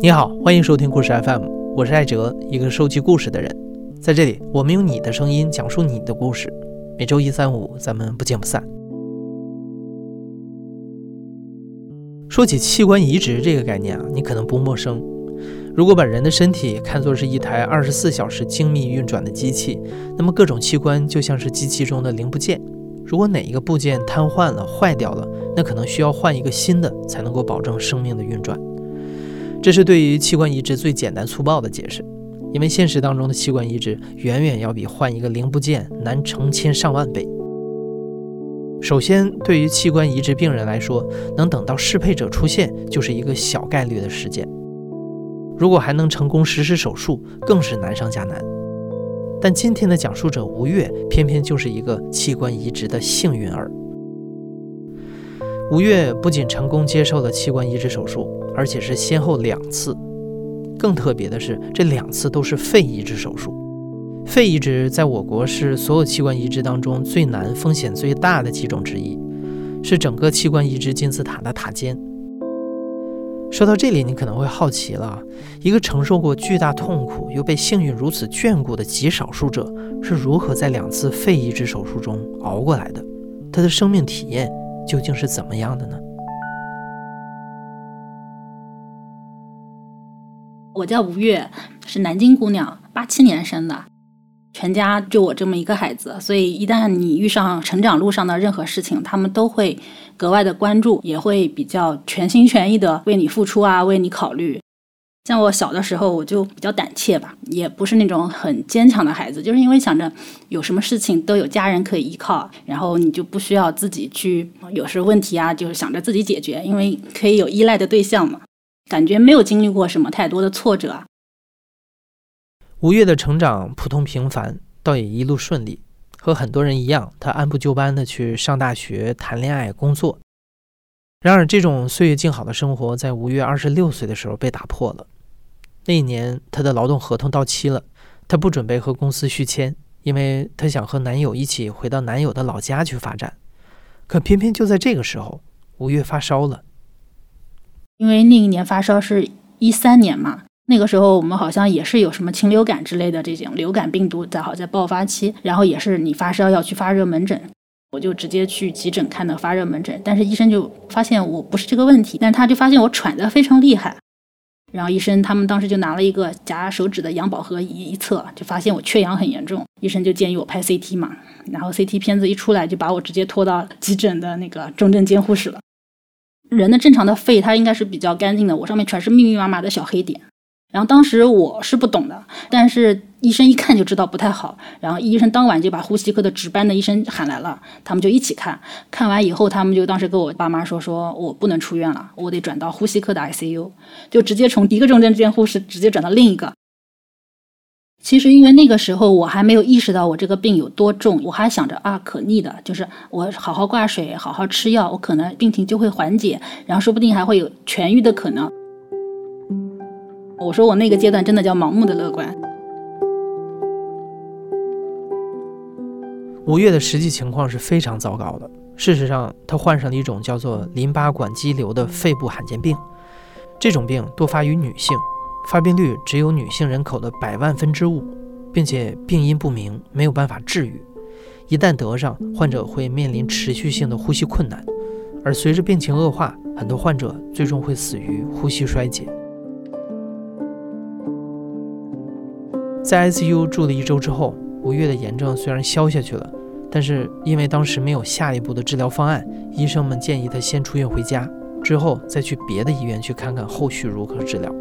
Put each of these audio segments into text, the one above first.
你好，欢迎收听故事 FM，我是艾哲，一个收集故事的人。在这里，我们用你的声音讲述你的故事。每周一、三、五，咱们不见不散。说起器官移植这个概念啊，你可能不陌生。如果把人的身体看作是一台二十四小时精密运转的机器，那么各种器官就像是机器中的零部件。如果哪一个部件瘫痪了、坏掉了，那可能需要换一个新的，才能够保证生命的运转。这是对于器官移植最简单粗暴的解释，因为现实当中的器官移植远远要比换一个零部件难成千上万倍。首先，对于器官移植病人来说，能等到适配者出现就是一个小概率的事件。如果还能成功实施手术，更是难上加难。但今天的讲述者吴越，偏偏就是一个器官移植的幸运儿。吴越不仅成功接受了器官移植手术，而且是先后两次。更特别的是，这两次都是肺移植手术。肺移植在我国是所有器官移植当中最难、风险最大的几种之一，是整个器官移植金字塔的塔尖。说到这里，你可能会好奇了：一个承受过巨大痛苦又被幸运如此眷顾的极少数者，是如何在两次肺移植手术中熬过来的？他的生命体验究竟是怎么样的呢？我叫吴越，是南京姑娘，八七年生的，全家就我这么一个孩子，所以一旦你遇上成长路上的任何事情，他们都会格外的关注，也会比较全心全意的为你付出啊，为你考虑。像我小的时候，我就比较胆怯吧，也不是那种很坚强的孩子，就是因为想着有什么事情都有家人可以依靠，然后你就不需要自己去，有时问题啊，就是想着自己解决，因为可以有依赖的对象嘛。感觉没有经历过什么太多的挫折。吴越的成长普通平凡，倒也一路顺利。和很多人一样，他按部就班的去上大学、谈恋爱、工作。然而，这种岁月静好的生活在吴越二十六岁的时候被打破了。那一年，他的劳动合同到期了，他不准备和公司续签，因为他想和男友一起回到男友的老家去发展。可偏偏就在这个时候，吴越发烧了。因为那一年发烧是一三年嘛，那个时候我们好像也是有什么禽流感之类的这种流感病毒在好在爆发期，然后也是你发烧要去发热门诊，我就直接去急诊看的发热门诊，但是医生就发现我不是这个问题，但他就发现我喘得非常厉害，然后医生他们当时就拿了一个夹手指的氧饱和仪一测，就发现我缺氧很严重，医生就建议我拍 CT 嘛，然后 CT 片子一出来就把我直接拖到急诊的那个重症监护室了。人的正常的肺，它应该是比较干净的。我上面全是密密麻麻的小黑点，然后当时我是不懂的，但是医生一看就知道不太好。然后医生当晚就把呼吸科的值班的医生喊来了，他们就一起看。看完以后，他们就当时跟我爸妈说：“说我不能出院了，我得转到呼吸科的 ICU，就直接从一个重症监护室直接转到另一个。”其实，因为那个时候我还没有意识到我这个病有多重，我还想着啊，可逆的，就是我好好挂水，好好吃药，我可能病情就会缓解，然后说不定还会有痊愈的可能。我说我那个阶段真的叫盲目的乐观。五月的实际情况是非常糟糕的。事实上，他患上了一种叫做淋巴管肌瘤的肺部罕见病，这种病多发于女性。发病率只有女性人口的百万分之五，并且病因不明，没有办法治愈。一旦得上，患者会面临持续性的呼吸困难，而随着病情恶化，很多患者最终会死于呼吸衰竭。在 ICU 住了一周之后，吴越的炎症虽然消下去了，但是因为当时没有下一步的治疗方案，医生们建议他先出院回家，之后再去别的医院去看看后续如何治疗。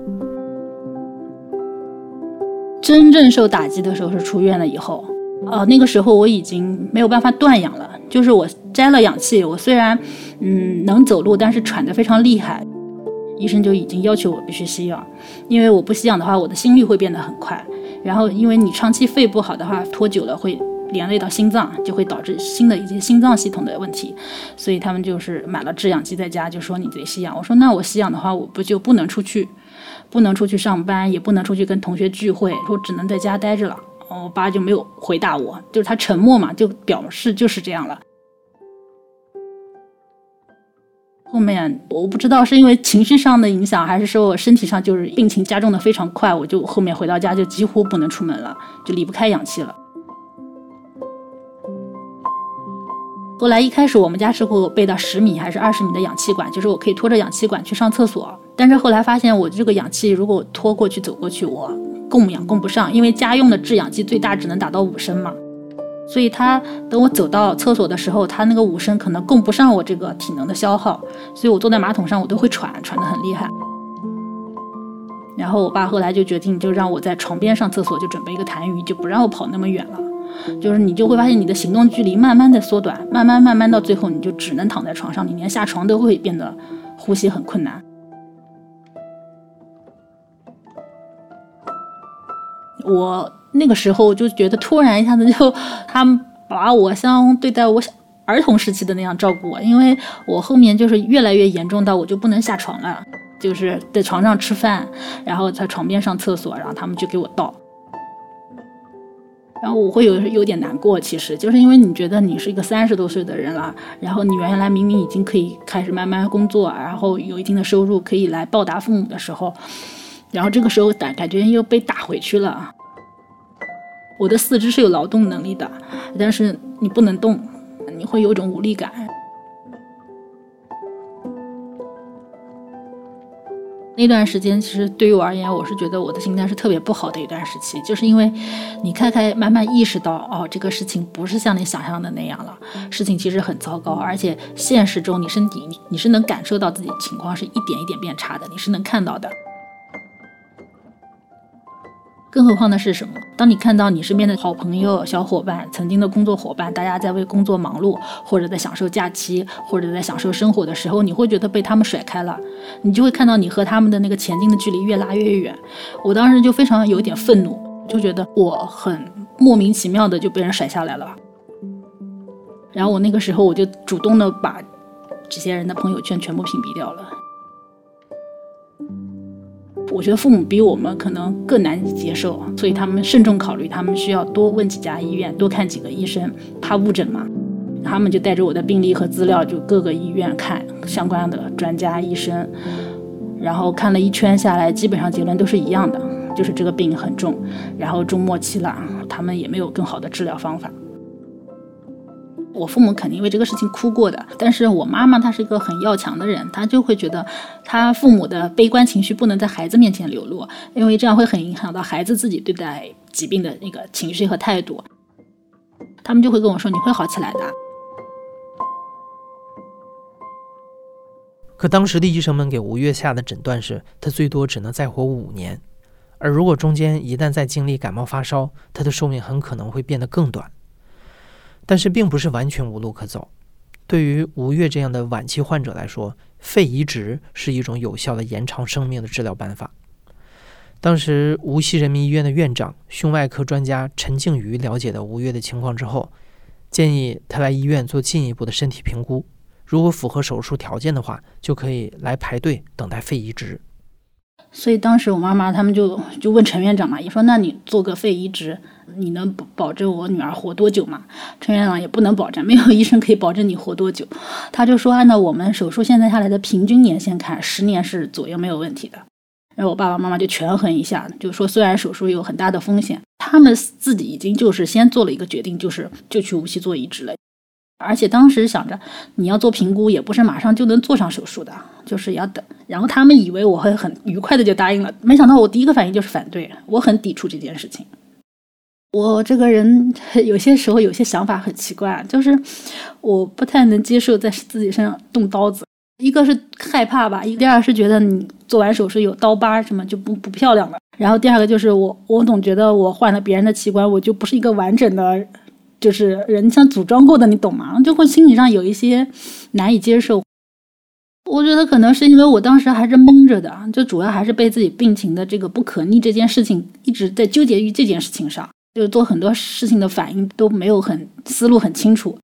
真正受打击的时候是出院了以后，呃，那个时候我已经没有办法断氧了，就是我摘了氧气，我虽然嗯能走路，但是喘得非常厉害，医生就已经要求我必须吸氧，因为我不吸氧的话，我的心率会变得很快，然后因为你长期肺不好的话，拖久了会连累到心脏，就会导致新的一些心脏系统的问题，所以他们就是买了制氧机在家，就说你得吸氧。我说那我吸氧的话，我不就不能出去？不能出去上班，也不能出去跟同学聚会，说只能在家待着了。我爸就没有回答我，就是他沉默嘛，就表示就是这样了。后面我不知道是因为情绪上的影响，还是说我身体上就是病情加重的非常快，我就后面回到家就几乎不能出门了，就离不开氧气了。后来一开始我们家是给我备到十米还是二十米的氧气管，就是我可以拖着氧气管去上厕所。但是后来发现我这个氧气如果拖过去走过去，我供氧供不上，因为家用的制氧机最大只能达到五升嘛。所以他等我走到厕所的时候，他那个五升可能供不上我这个体能的消耗，所以我坐在马桶上我都会喘，喘得很厉害。然后我爸后来就决定，就让我在床边上厕所，就准备一个痰盂，就不让我跑那么远了。就是你就会发现你的行动距离慢慢的缩短，慢慢慢慢到最后你就只能躺在床上，你连下床都会变得呼吸很困难。我。那个时候就觉得突然一下子就，他们把我像对待我儿童时期的那样照顾我，因为我后面就是越来越严重到我就不能下床了，就是在床上吃饭，然后在床边上厕所，然后他们就给我倒，然后我会有有点难过，其实就是因为你觉得你是一个三十多岁的人了，然后你原来明明已经可以开始慢慢工作，然后有一定的收入可以来报答父母的时候，然后这个时候感感觉又被打回去了。我的四肢是有劳动能力的，但是你不能动，你会有种无力感。那段时间其实对于我而言，我是觉得我的心态是特别不好的一段时期，就是因为你开开慢慢意识到，哦，这个事情不是像你想象的那样了，事情其实很糟糕，而且现实中你身体你你是能感受到自己情况是一点一点变差的，你是能看到的。更何况的是什么？当你看到你身边的好朋友、小伙伴、曾经的工作伙伴，大家在为工作忙碌，或者在享受假期，或者在享受生活的时候，你会觉得被他们甩开了，你就会看到你和他们的那个前进的距离越拉越远。我当时就非常有一点愤怒，就觉得我很莫名其妙的就被人甩下来了。然后我那个时候我就主动的把这些人的朋友圈全部屏蔽掉了。我觉得父母比我们可能更难以接受，所以他们慎重考虑，他们需要多问几家医院，多看几个医生，怕误诊嘛。他们就带着我的病历和资料，就各个医院看相关的专家医生，然后看了一圈下来，基本上结论都是一样的，就是这个病很重，然后中末期了，他们也没有更好的治疗方法。我父母肯定为这个事情哭过的，但是我妈妈她是一个很要强的人，她就会觉得，她父母的悲观情绪不能在孩子面前流露，因为这样会很影响到孩子自己对待疾病的那个情绪和态度。他们就会跟我说：“你会好起来的。”可当时的医生们给吴越下的诊断是，他最多只能再活五年，而如果中间一旦再经历感冒发烧，他的寿命很可能会变得更短。但是并不是完全无路可走。对于吴越这样的晚期患者来说，肺移植是一种有效的延长生命的治疗办法。当时无锡人民医院的院长、胸外科专家陈静瑜了解到吴越的情况之后，建议他来医院做进一步的身体评估。如果符合手术条件的话，就可以来排队等待肺移植。所以当时我妈妈他们就就问陈院长嘛，也说那你做个肺移植。你能保保证我女儿活多久吗？陈院长也不能保证，没有医生可以保证你活多久。他就说，按照我们手术现在下来的平均年限看，十年是左右没有问题的。然后我爸爸妈妈就权衡一下，就说虽然手术有很大的风险，他们自己已经就是先做了一个决定，就是就去无锡做移植了。而且当时想着你要做评估，也不是马上就能做上手术的，就是要等。然后他们以为我会很愉快的就答应了，没想到我第一个反应就是反对，我很抵触这件事情。我这个人 有些时候有些想法很奇怪，就是我不太能接受在自己身上动刀子。一个是害怕吧，第二是觉得你做完手术有刀疤什么就不不漂亮了。然后第二个就是我我总觉得我换了别人的器官，我就不是一个完整的，就是人像组装过的，你懂吗？就会心理上有一些难以接受。我觉得可能是因为我当时还是懵着的，就主要还是被自己病情的这个不可逆这件事情一直在纠结于这件事情上。就做很多事情的反应都没有很思路很清楚，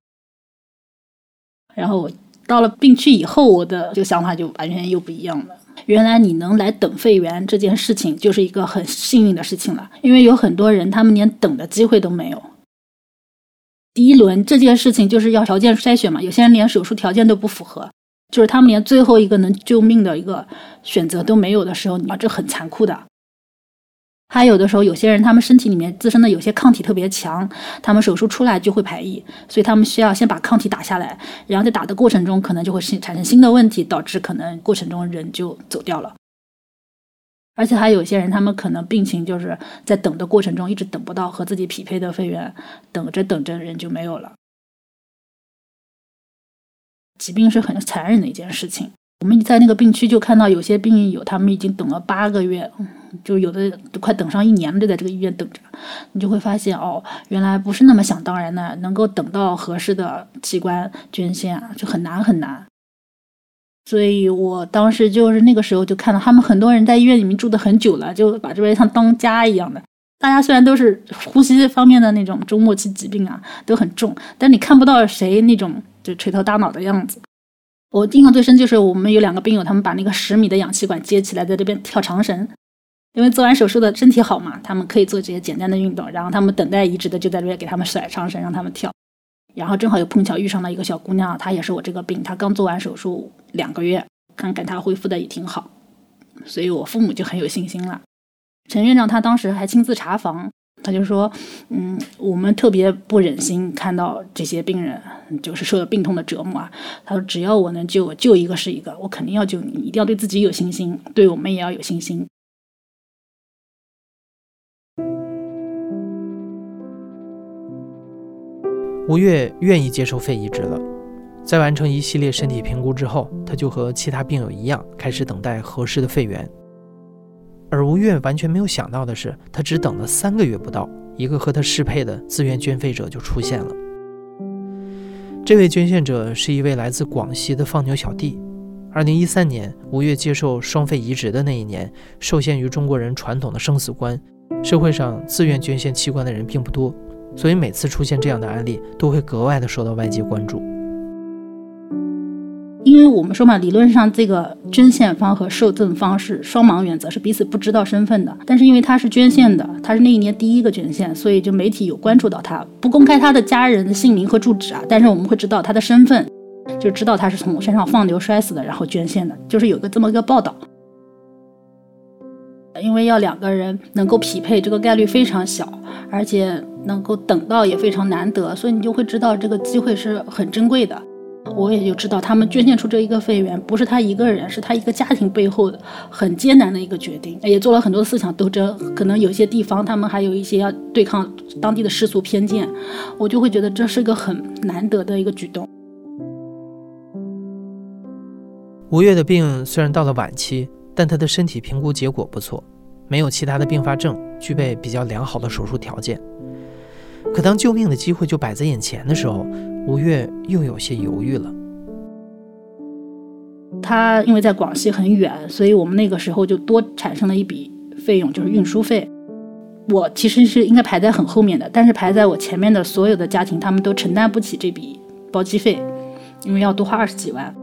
然后到了病区以后，我的这个想法就完全又不一样了。原来你能来等肺源这件事情就是一个很幸运的事情了，因为有很多人他们连等的机会都没有。第一轮这件事情就是要条件筛选嘛，有些人连手术条件都不符合，就是他们连最后一个能救命的一个选择都没有的时候，啊，这很残酷的。还有的时候，有些人他们身体里面自身的有些抗体特别强，他们手术出来就会排异，所以他们需要先把抗体打下来，然后在打的过程中可能就会产生新的问题，导致可能过程中人就走掉了。而且还有些人，他们可能病情就是在等的过程中一直等不到和自己匹配的肺源，等着等着人就没有了。疾病是很残忍的一件事情。我们在那个病区就看到有些病友，他们已经等了八个月，就有的都快等上一年了，就在这个医院等着。你就会发现，哦，原来不是那么想当然的，能够等到合适的器官捐献啊，就很难很难。所以我当时就是那个时候就看到他们很多人在医院里面住的很久了，就把这边像当家一样的。大家虽然都是呼吸方面的那种中末期疾病啊，都很重，但你看不到谁那种就垂头大脑的样子。我印象最深就是我们有两个病友，他们把那个十米的氧气管接起来，在这边跳长绳。因为做完手术的身体好嘛，他们可以做这些简单的运动。然后他们等待移植的就在这边给他们甩长绳，让他们跳。然后正好又碰巧遇上了一个小姑娘，她也是我这个病，她刚做完手术两个月，看看她恢复的也挺好，所以我父母就很有信心了。陈院长他当时还亲自查房，他就说：“嗯，我们特别不忍心看到这些病人就是受了病痛的折磨啊。”他说：“只要我能救，救一个是一个，我肯定要救你，一定要对自己有信心，对我们也要有信心。”吴越愿意接受肺移植了，在完成一系列身体评估之后，他就和其他病友一样，开始等待合适的肺源。而吴越完全没有想到的是，他只等了三个月不到，一个和他适配的自愿捐肺者就出现了。这位捐献者是一位来自广西的放牛小弟。二零一三年，吴越接受双肺移植的那一年，受限于中国人传统的生死观，社会上自愿捐献器官的人并不多。所以每次出现这样的案例，都会格外的受到外界关注。因为我们说嘛，理论上这个捐献方和受赠方是双盲原则，是彼此不知道身份的。但是因为他是捐献的，他是那一年第一个捐献，所以就媒体有关注到他，不公开他的家人的姓名和住址啊。但是我们会知道他的身份，就知道他是从身上放牛摔死的，然后捐献的，就是有个这么一个报道。因为要两个人能够匹配，这个概率非常小，而且。能够等到也非常难得，所以你就会知道这个机会是很珍贵的。我也就知道他们捐献出这一个肺源，不是他一个人，是他一个家庭背后的很艰难的一个决定，也做了很多思想斗争。可能有些地方他们还有一些要对抗当地的世俗偏见，我就会觉得这是个很难得的一个举动。吴越的病虽然到了晚期，但他的身体评估结果不错，没有其他的并发症，具备比较良好的手术条件。可当救命的机会就摆在眼前的时候，吴越又有些犹豫了。他因为在广西很远，所以我们那个时候就多产生了一笔费用，就是运输费。我其实是应该排在很后面的，但是排在我前面的所有的家庭，他们都承担不起这笔包机费，因为要多花二十几万。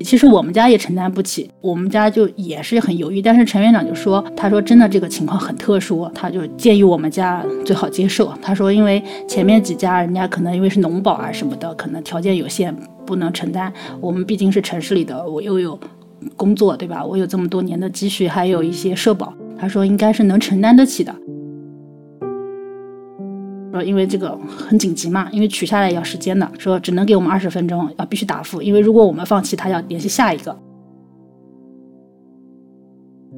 其实我们家也承担不起，我们家就也是很犹豫。但是陈院长就说：“他说真的，这个情况很特殊，他就建议我们家最好接受。他说，因为前面几家人家可能因为是农保啊什么的，可能条件有限，不能承担。我们毕竟是城市里的，我又有工作，对吧？我有这么多年的积蓄，还有一些社保。他说应该是能承担得起的。”说因为这个很紧急嘛，因为取下来要时间的，说只能给我们二十分钟，要必须答复，因为如果我们放弃，他要联系下一个。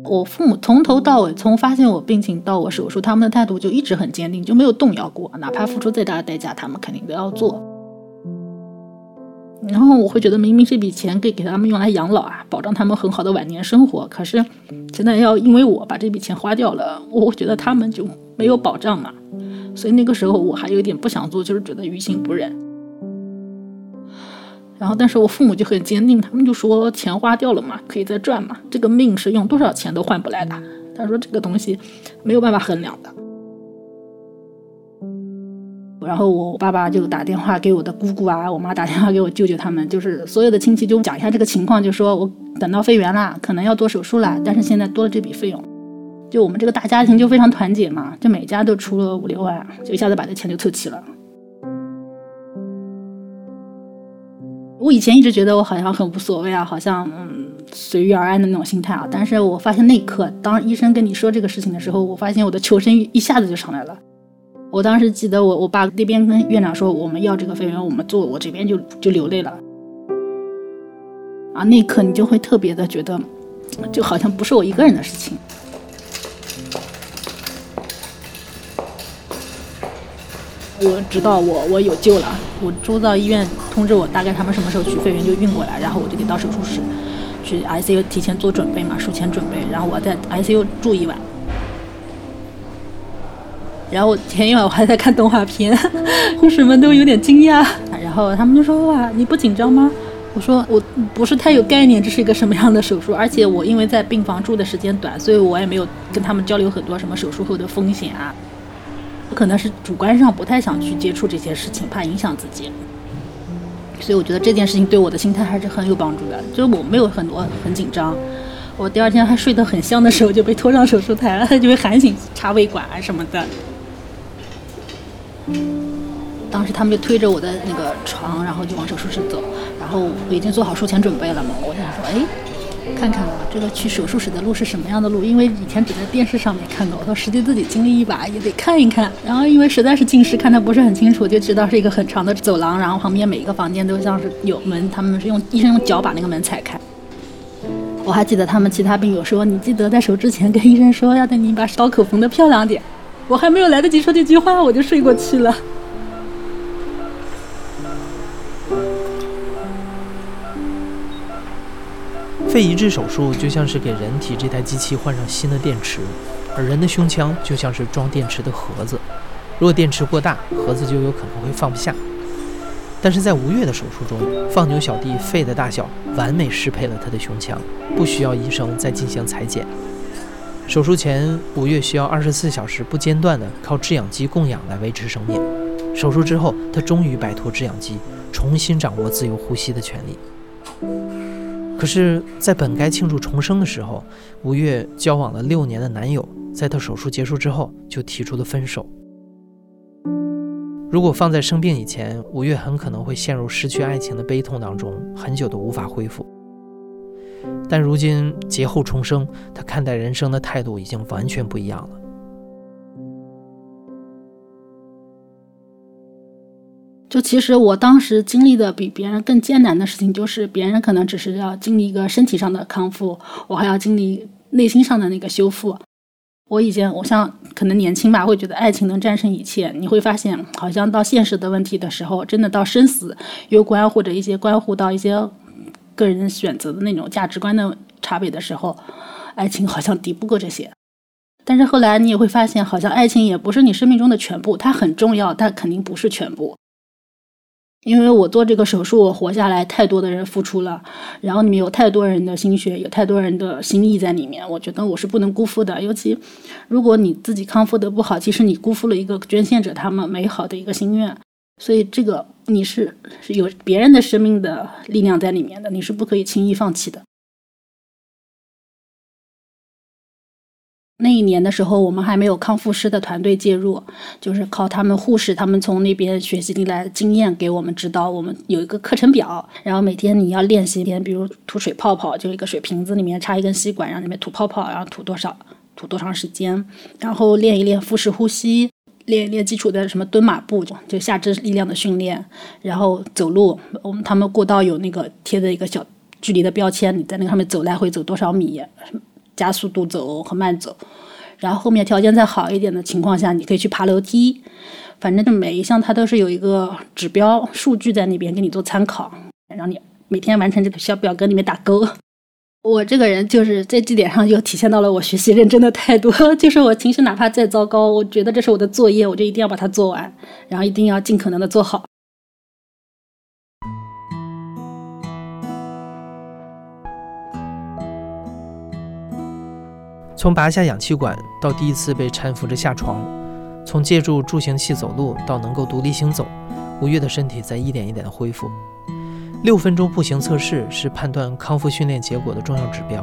我父母从头到尾，从发现我病情到我手术，他们的态度就一直很坚定，就没有动摇过，哪怕付出再大的代价，他们肯定都要做。然后我会觉得，明明这笔钱可以给他们用来养老啊，保障他们很好的晚年生活，可是现在要因为我把这笔钱花掉了，我觉得他们就没有保障嘛。所以那个时候我还有点不想做，就是觉得于心不忍。然后，但是我父母就很坚定，他们就说钱花掉了嘛，可以再赚嘛。这个命是用多少钱都换不来的。他说这个东西没有办法衡量的。然后我爸爸就打电话给我的姑姑啊，我妈打电话给我舅舅他们，就是所有的亲戚就讲一下这个情况，就说我等到肺源了，可能要做手术了，但是现在多了这笔费用。就我们这个大家庭就非常团结嘛，就每家都出了五六万，就一下子把这钱就凑齐了。我以前一直觉得我好像很无所谓啊，好像嗯随遇而安的那种心态啊。但是我发现那一刻，当医生跟你说这个事情的时候，我发现我的求生欲一下子就上来了。我当时记得我我爸那边跟院长说我们要这个费用，我们做，我这边就就流泪了。啊，那一刻你就会特别的觉得，就好像不是我一个人的事情。我知道我我有救了，我周到医院通知我大概他们什么时候取肺源就运过来，然后我就得到手术室去 ICU 提前做准备嘛，术前准备，然后我在 ICU 住一晚，然后前一晚我还在看动画片，护士们都有点惊讶，然后他们就说哇你不紧张吗？我说我不是太有概念这是一个什么样的手术，而且我因为在病房住的时间短，所以我也没有跟他们交流很多什么手术后的风险啊。可能是主观上不太想去接触这些事情，怕影响自己，所以我觉得这件事情对我的心态还是很有帮助的。就是我没有很多很紧张，我第二天还睡得很香的时候就被拖上手术台了，就被喊醒插胃管啊什么的。当时他们就推着我的那个床，然后就往手术室走，然后我已经做好术前准备了嘛，我想说，哎。看看啊这个去手术室的路是什么样的路？因为以前只在电视上面看过，我说实际自己经历一把也得看一看。然后因为实在是近视，看的不是很清楚，就知道是一个很长的走廊，然后旁边每一个房间都像是有门，他们是用医生用脚把那个门踩开。我还记得他们其他病友说：“你记得在手之前跟医生说，要等你把刀口缝得漂亮点。”我还没有来得及说这句话，我就睡过去了。肺移植手术就像是给人体这台机器换上新的电池，而人的胸腔就像是装电池的盒子。如果电池过大，盒子就有可能会放不下。但是在吴越的手术中，放牛小弟肺的大小完美适配了他的胸腔，不需要医生再进行裁剪。手术前，吴越需要二十四小时不间断的靠制氧机供氧来维持生命。手术之后，他终于摆脱制氧机，重新掌握自由呼吸的权利。可是，在本该庆祝重生的时候，吴越交往了六年的男友，在他手术结束之后就提出了分手。如果放在生病以前，吴越很可能会陷入失去爱情的悲痛当中，很久都无法恢复。但如今劫后重生，他看待人生的态度已经完全不一样了。就其实我当时经历的比别人更艰难的事情，就是别人可能只是要经历一个身体上的康复，我还要经历内心上的那个修复。我以前我像可能年轻吧，会觉得爱情能战胜一切。你会发现，好像到现实的问题的时候，真的到生死攸关或者一些关乎到一些个人选择的那种价值观的差别的时候，爱情好像敌不过这些。但是后来你也会发现，好像爱情也不是你生命中的全部，它很重要，但肯定不是全部。因为我做这个手术，我活下来，太多的人付出了，然后里面有太多人的心血，有太多人的心意在里面，我觉得我是不能辜负的。尤其如果你自己康复的不好，其实你辜负了一个捐献者他们美好的一个心愿。所以这个你是是有别人的生命的力量在里面的，你是不可以轻易放弃的。那一年的时候，我们还没有康复师的团队介入，就是靠他们护士，他们从那边学习进来的经验给我们指导。我们有一个课程表，然后每天你要练习一点，比如吐水泡泡，就一个水瓶子里面插一根吸管，让里面吐泡泡，然后吐多少，吐多长时间，然后练一练腹式呼吸，练一练基础的什么蹲马步，就下肢力量的训练，然后走路，我们他们过道有那个贴的一个小距离的标签，你在那个上面走来回走多少米。加速度走和慢走，然后后面条件再好一点的情况下，你可以去爬楼梯。反正就每一项它都是有一个指标数据在那边给你做参考，让你每天完成这个小表格里面打勾。我这个人就是在这点上又体现到了我学习认真的态度，就是我情绪哪怕再糟糕，我觉得这是我的作业，我就一定要把它做完，然后一定要尽可能的做好。从拔下氧气管到第一次被搀扶着下床，从借助助行器走路到能够独立行走，吴越的身体在一点一点的恢复。六分钟步行测试是判断康复训练结果的重要指标。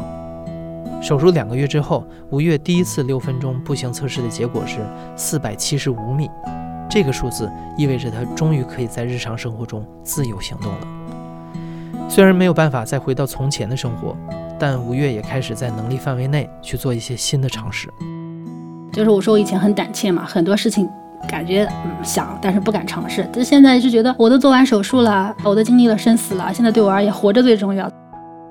手术两个月之后，吴越第一次六分钟步行测试的结果是四百七十五米，这个数字意味着他终于可以在日常生活中自由行动了。虽然没有办法再回到从前的生活，但吴越也开始在能力范围内去做一些新的尝试。就是我说我以前很胆怯嘛，很多事情感觉嗯想，但是不敢尝试。但现在是觉得我都做完手术了，我都经历了生死了，现在对我而言活着最重要。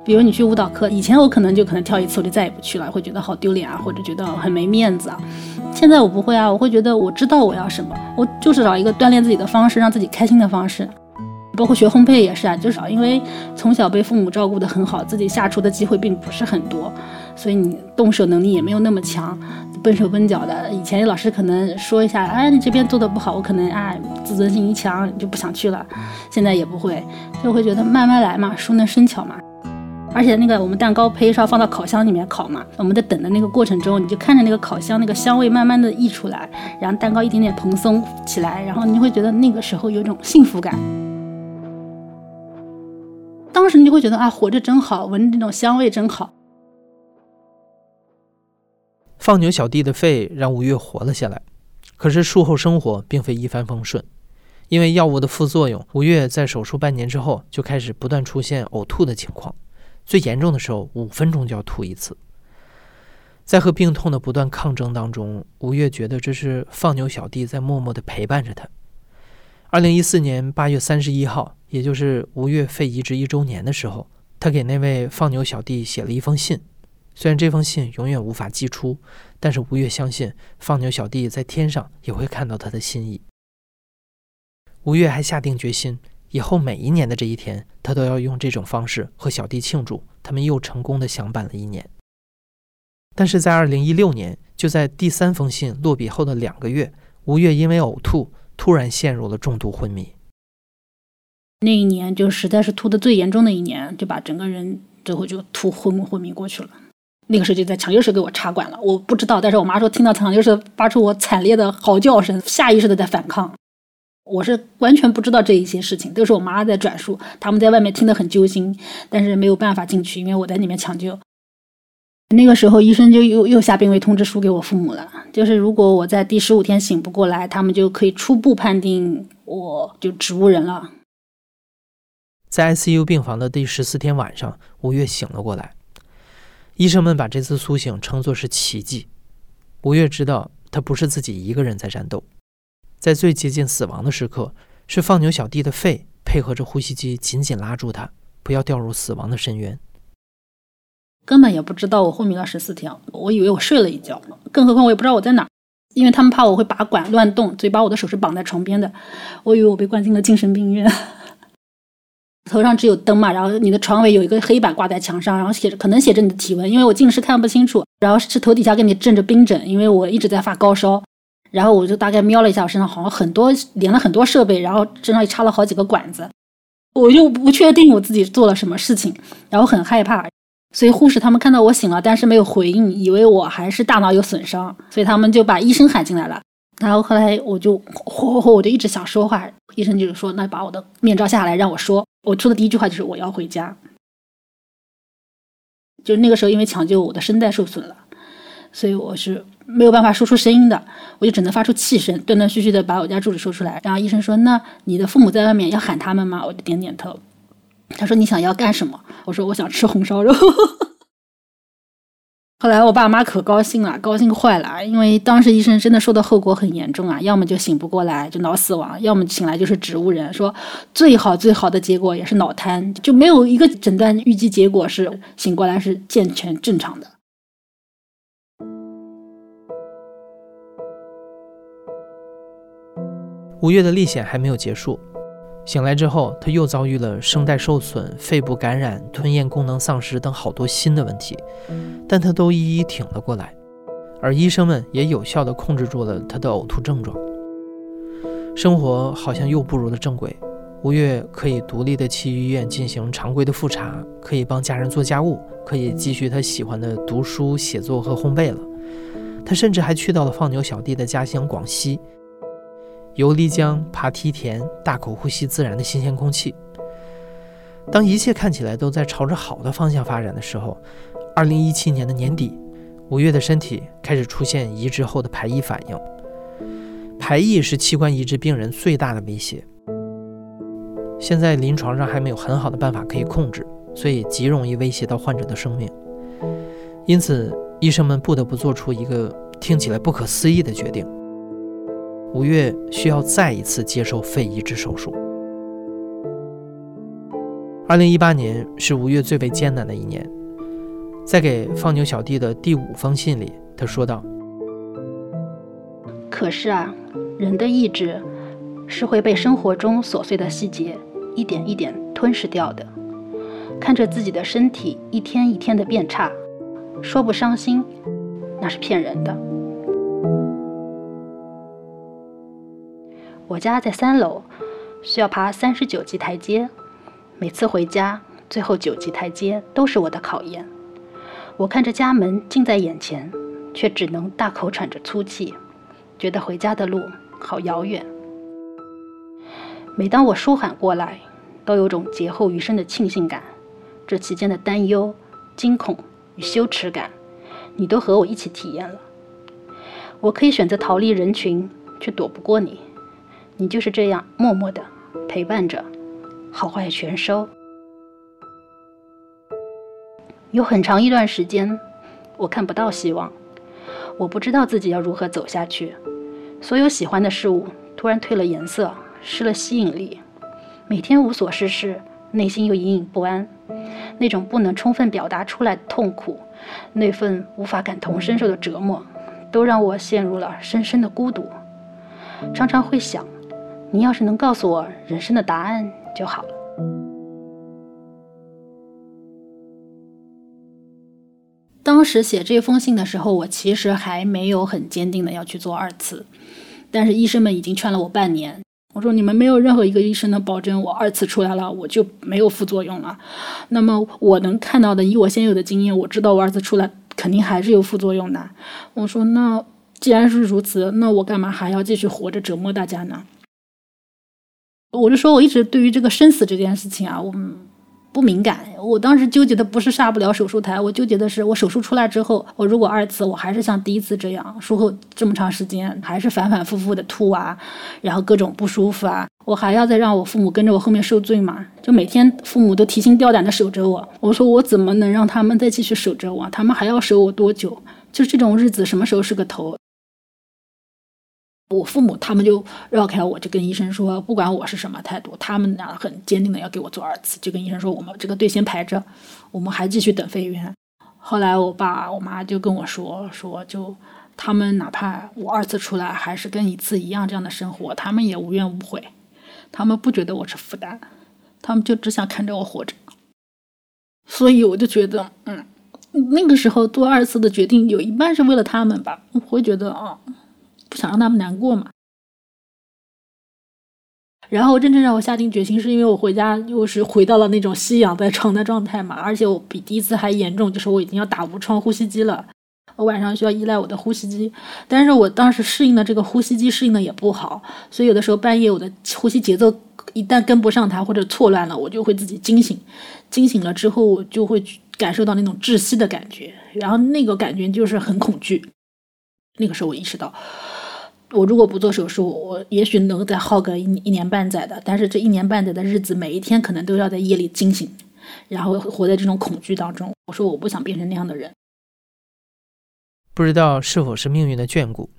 比如你去舞蹈课，以前我可能就可能跳一次我就再也不去了，会觉得好丢脸啊，或者觉得很没面子啊。现在我不会啊，我会觉得我知道我要什么，我就是找一个锻炼自己的方式，让自己开心的方式。包括学烘焙也是啊，就是因为从小被父母照顾得很好，自己下厨的机会并不是很多，所以你动手能力也没有那么强，笨手笨脚的。以前老师可能说一下，哎，你这边做的不好，我可能啊自尊心一强就不想去了。现在也不会，就会觉得慢慢来嘛，熟能生巧嘛。而且那个我们蛋糕胚是要放到烤箱里面烤嘛，我们在等的那个过程中，你就看着那个烤箱那个香味慢慢的溢出来，然后蛋糕一点点蓬松起来，然后你会觉得那个时候有种幸福感。当时你就会觉得啊，活着真好，闻这种香味真好。放牛小弟的肺让吴越活了下来，可是术后生活并非一帆风顺，因为药物的副作用，吴越在手术半年之后就开始不断出现呕吐的情况。最严重的时候，五分钟就要吐一次。在和病痛的不断抗争当中，吴越觉得这是放牛小弟在默默的陪伴着他。二零一四年八月三十一号，也就是吴越肺移植一周年的时候，他给那位放牛小弟写了一封信。虽然这封信永远无法寄出，但是吴越相信放牛小弟在天上也会看到他的心意。吴越还下定决心。以后每一年的这一天，他都要用这种方式和小弟庆祝，他们又成功的相伴了一年。但是在二零一六年，就在第三封信落笔后的两个月，吴越因为呕吐，突然陷入了重度昏迷。那一年就实在是吐的最严重的一年，就把整个人最后就吐昏昏迷过去了。那个时候就在抢救室给我插管了，我不知道，但是我妈说听到抢救室发出我惨烈的嚎叫声，下意识的在反抗。我是完全不知道这一些事情，都是我妈在转述。他们在外面听得很揪心，但是没有办法进去，因为我在里面抢救。那个时候，医生就又又下病危通知书给我父母了，就是如果我在第十五天醒不过来，他们就可以初步判定我就植物人了。在 ICU 病房的第十四天晚上，吴越醒了过来。医生们把这次苏醒称作是奇迹。吴越知道，他不是自己一个人在战斗。在最接近死亡的时刻，是放牛小弟的肺配合着呼吸机紧紧拉住他，不要掉入死亡的深渊。根本也不知道我昏迷了十四天，我以为我睡了一觉，更何况我也不知道我在哪儿，因为他们怕我会拔管乱动，所以把我的手是绑在床边的。我以为我被关进了精神病院，头上只有灯嘛，然后你的床尾有一个黑板挂在墙上，然后写着可能写着你的体温，因为我近视看不清楚，然后是头底下给你枕着冰枕，因为我一直在发高烧。然后我就大概瞄了一下，我身上好像很多连了很多设备，然后身上也插了好几个管子，我就不确定我自己做了什么事情，然后很害怕，所以护士他们看到我醒了，但是没有回应，以为我还是大脑有损伤，所以他们就把医生喊进来了。然后后来我就嚯嚯，我就一直想说话，医生就是说，那把我的面罩下来让我说，我说的第一句话就是我要回家。就那个时候，因为抢救，我的声带受损了，所以我是。没有办法说出声音的，我就只能发出气声，断断续续的把我家住址说出来。然后医生说：“那你的父母在外面要喊他们吗？”我就点点头。他说：“你想要干什么？”我说：“我想吃红烧肉。”后来我爸妈可高兴了，高兴坏了，因为当时医生真的说的后果很严重啊，要么就醒不过来，就脑死亡；要么醒来就是植物人。说最好最好的结果也是脑瘫，就没有一个诊断预计结果是醒过来是健全正常的。五月的历险还没有结束，醒来之后，他又遭遇了声带受损、肺部感染、吞咽功能丧失等好多新的问题，但他都一一挺了过来，而医生们也有效地控制住了他的呕吐症状。生活好像又步入了正轨，吴越可以独立地去医院进行常规的复查，可以帮家人做家务，可以继续他喜欢的读书、写作和烘焙了。他甚至还去到了放牛小弟的家乡广西。游漓江、爬梯田，大口呼吸自然的新鲜空气。当一切看起来都在朝着好的方向发展的时候，二零一七年的年底，吴越的身体开始出现移植后的排异反应。排异是器官移植病人最大的威胁。现在临床上还没有很好的办法可以控制，所以极容易威胁到患者的生命。因此，医生们不得不做出一个听起来不可思议的决定：吴越需要再一次接受肺移植手术。二零一八年是吴越最为艰难的一年，在给放牛小弟的第五封信里，他说道。可是啊，人的意志是会被生活中琐碎的细节一点一点吞噬掉的。看着自己的身体一天一天的变差，说不伤心，那是骗人的。我家在三楼，需要爬三十九级台阶，每次回家，最后九级台阶都是我的考验。我看着家门近在眼前，却只能大口喘着粗气。觉得回家的路好遥远。每当我舒缓过来，都有种劫后余生的庆幸感。这期间的担忧、惊恐与羞耻感，你都和我一起体验了。我可以选择逃离人群，却躲不过你。你就是这样默默的陪伴着，好坏全收。有很长一段时间，我看不到希望。我不知道自己要如何走下去，所有喜欢的事物突然褪了颜色，失了吸引力。每天无所事事，内心又隐隐不安，那种不能充分表达出来的痛苦，那份无法感同身受的折磨，都让我陷入了深深的孤独。常常会想，你要是能告诉我人生的答案就好了。当时写这封信的时候，我其实还没有很坚定的要去做二次，但是医生们已经劝了我半年。我说你们没有任何一个医生能保证我二次出来了我就没有副作用了。那么我能看到的，以我现有的经验，我知道我二次出来肯定还是有副作用的。我说那既然是如此，那我干嘛还要继续活着折磨大家呢？我就说我一直对于这个生死这件事情啊，我。不敏感，我当时纠结的不是下不了手术台，我纠结的是我手术出来之后，我如果二次，我还是像第一次这样术后这么长时间，还是反反复复的吐啊，然后各种不舒服啊，我还要再让我父母跟着我后面受罪吗？就每天父母都提心吊胆的守着我，我说我怎么能让他们再继续守着我？他们还要守我多久？就这种日子什么时候是个头？我父母他们就绕开我，就跟医生说，不管我是什么态度，他们俩很坚定的要给我做二次，就跟医生说，我们这个队先排着，我们还继续等肺源。后来我爸我妈就跟我说，说就他们哪怕我二次出来还是跟一次一样这样的生活，他们也无怨无悔，他们不觉得我是负担，他们就只想看着我活着。所以我就觉得，嗯，那个时候做二次的决定有一半是为了他们吧，我会觉得啊。想让他们难过嘛，然后真正让我下定决心，是因为我回家又是回到了那种吸氧在床的状态嘛，而且我比第一次还严重，就是我已经要打无创呼吸机了，我晚上需要依赖我的呼吸机，但是我当时适应的这个呼吸机适应的也不好，所以有的时候半夜我的呼吸节奏一旦跟不上它或者错乱了，我就会自己惊醒，惊醒了之后我就会感受到那种窒息的感觉，然后那个感觉就是很恐惧，那个时候我意识到。我如果不做手术，我也许能再耗个一一年半载的。但是这一年半载的日子，每一天可能都要在夜里惊醒，然后活在这种恐惧当中。我说我不想变成那样的人。不知道是否是命运的眷顾，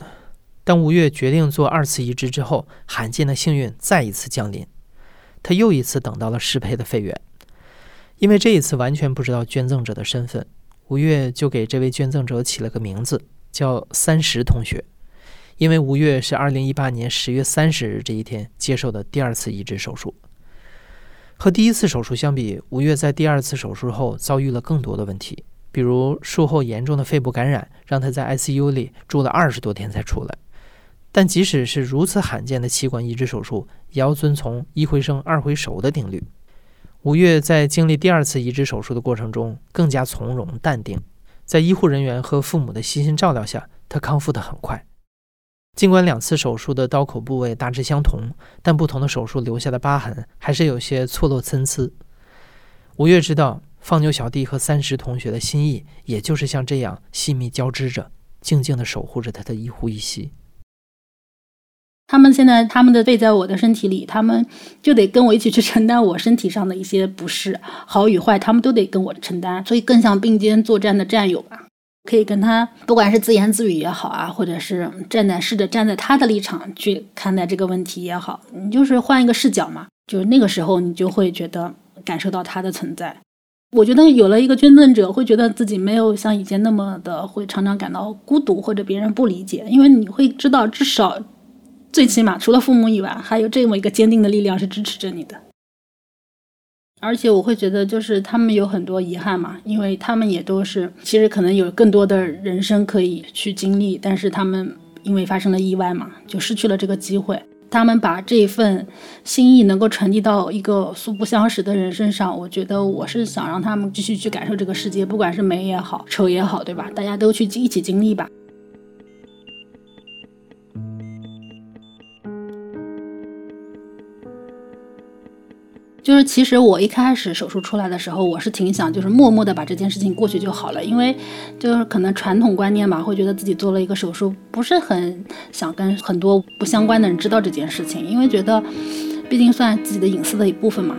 当吴越决定做二次移植之后，罕见的幸运再一次降临，他又一次等到了适配的肺源。因为这一次完全不知道捐赠者的身份，吴越就给这位捐赠者起了个名字，叫三十同学。因为吴越是二零一八年十月三十日这一天接受的第二次移植手术，和第一次手术相比，吴越在第二次手术后遭遇了更多的问题，比如术后严重的肺部感染，让他在 ICU 里住了二十多天才出来。但即使是如此罕见的器官移植手术，也要遵从一回生二回熟的定律。吴越在经历第二次移植手术的过程中更加从容淡定，在医护人员和父母的悉心照料下，他康复得很快。尽管两次手术的刀口部位大致相同，但不同的手术留下的疤痕还是有些错落参差。吴越知道放牛小弟和三十同学的心意，也就是像这样细密交织着，静静地守护着他的一呼一吸。他们现在他们的背在我的身体里，他们就得跟我一起去承担我身体上的一些不适，好与坏，他们都得跟我承担，所以更像并肩作战的战友吧。可以跟他，不管是自言自语也好啊，或者是站在试着站在他的立场去看待这个问题也好，你就是换一个视角嘛，就是那个时候你就会觉得感受到他的存在。我觉得有了一个捐赠者，会觉得自己没有像以前那么的会常常感到孤独或者别人不理解，因为你会知道至少。最起码，除了父母以外，还有这么一个坚定的力量是支持着你的。而且我会觉得，就是他们有很多遗憾嘛，因为他们也都是，其实可能有更多的人生可以去经历，但是他们因为发生了意外嘛，就失去了这个机会。他们把这份心意能够传递到一个素不相识的人身上，我觉得我是想让他们继续去感受这个世界，不管是美也好，丑也好，对吧？大家都去一起经历吧。就是其实我一开始手术出来的时候，我是挺想就是默默的把这件事情过去就好了，因为就是可能传统观念吧，会觉得自己做了一个手术，不是很想跟很多不相关的人知道这件事情，因为觉得毕竟算自己的隐私的一部分嘛。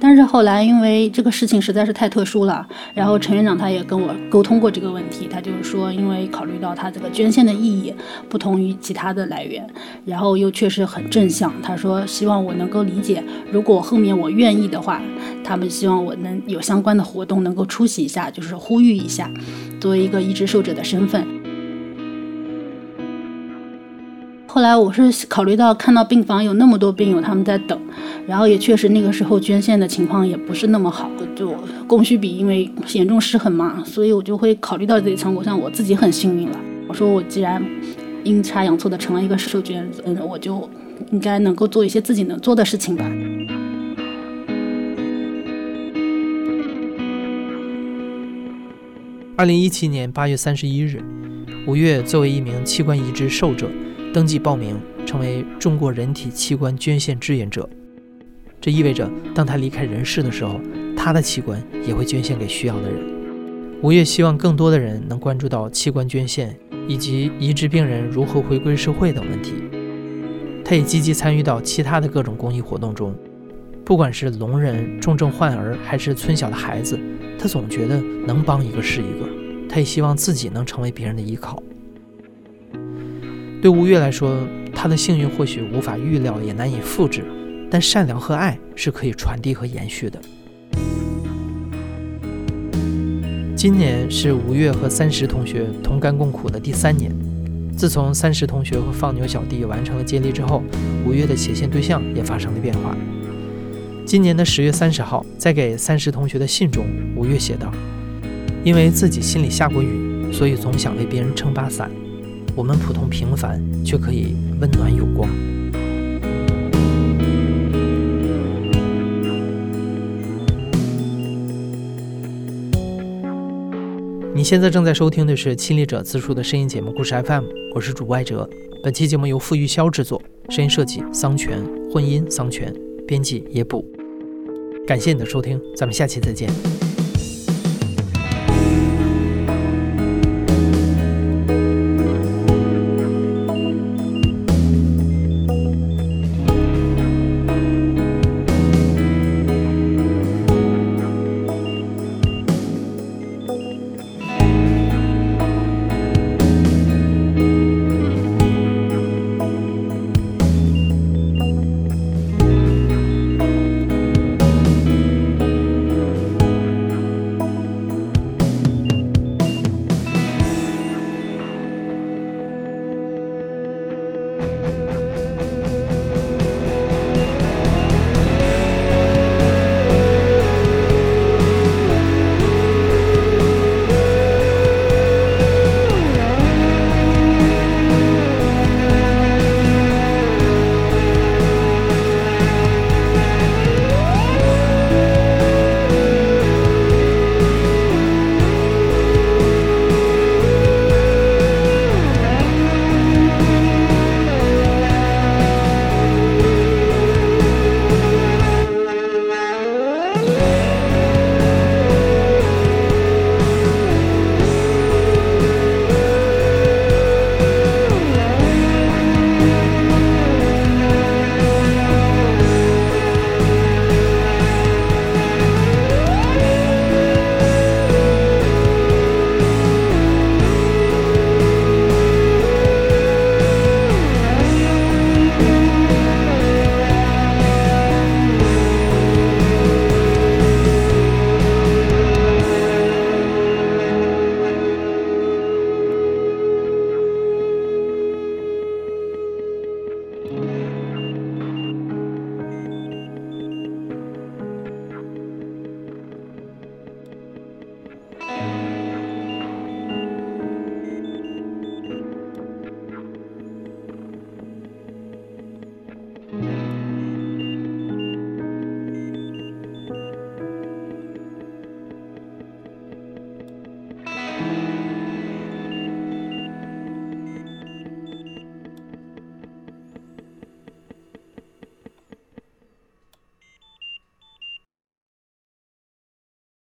但是后来，因为这个事情实在是太特殊了，然后陈院长他也跟我沟通过这个问题，他就是说，因为考虑到他这个捐献的意义不同于其他的来源，然后又确实很正向，他说希望我能够理解，如果后面我愿意的话，他们希望我能有相关的活动能够出席一下，就是呼吁一下，作为一个移植受者的身份。后来我是考虑到看到病房有那么多病友他们在等，然后也确实那个时候捐献的情况也不是那么好，就供需比因为严重失衡嘛，所以我就会考虑到这一层。我想我自己很幸运了，我说我既然阴差阳错的成了一个受捐人，我就应该能够做一些自己能做的事情吧。二零一七年八月三十一日，吴越作为一名器官移植受者。登记报名，成为中国人体器官捐献志愿者。这意味着，当他离开人世的时候，他的器官也会捐献给需要的人。吴越希望更多的人能关注到器官捐献以及移植病人如何回归社会等问题。他也积极参与到其他的各种公益活动中，不管是聋人、重症患儿，还是村小的孩子，他总觉得能帮一个是一个。他也希望自己能成为别人的依靠。对吴越来说，他的幸运或许无法预料，也难以复制，但善良和爱是可以传递和延续的。今年是吴越和三十同学同甘共苦的第三年。自从三十同学和放牛小弟完成了接力之后，吴越的写信对象也发生了变化。今年的十月三十号，在给三十同学的信中，吴越写道：“因为自己心里下过雨，所以总想为别人撑把伞。”我们普通平凡，却可以温暖有光。你现在正在收听的是亲历者自述的声音节目《故事 FM》，我是主播艾哲。本期节目由付玉霄制作，声音设计桑泉，混音桑泉，编辑野捕。感谢你的收听，咱们下期再见。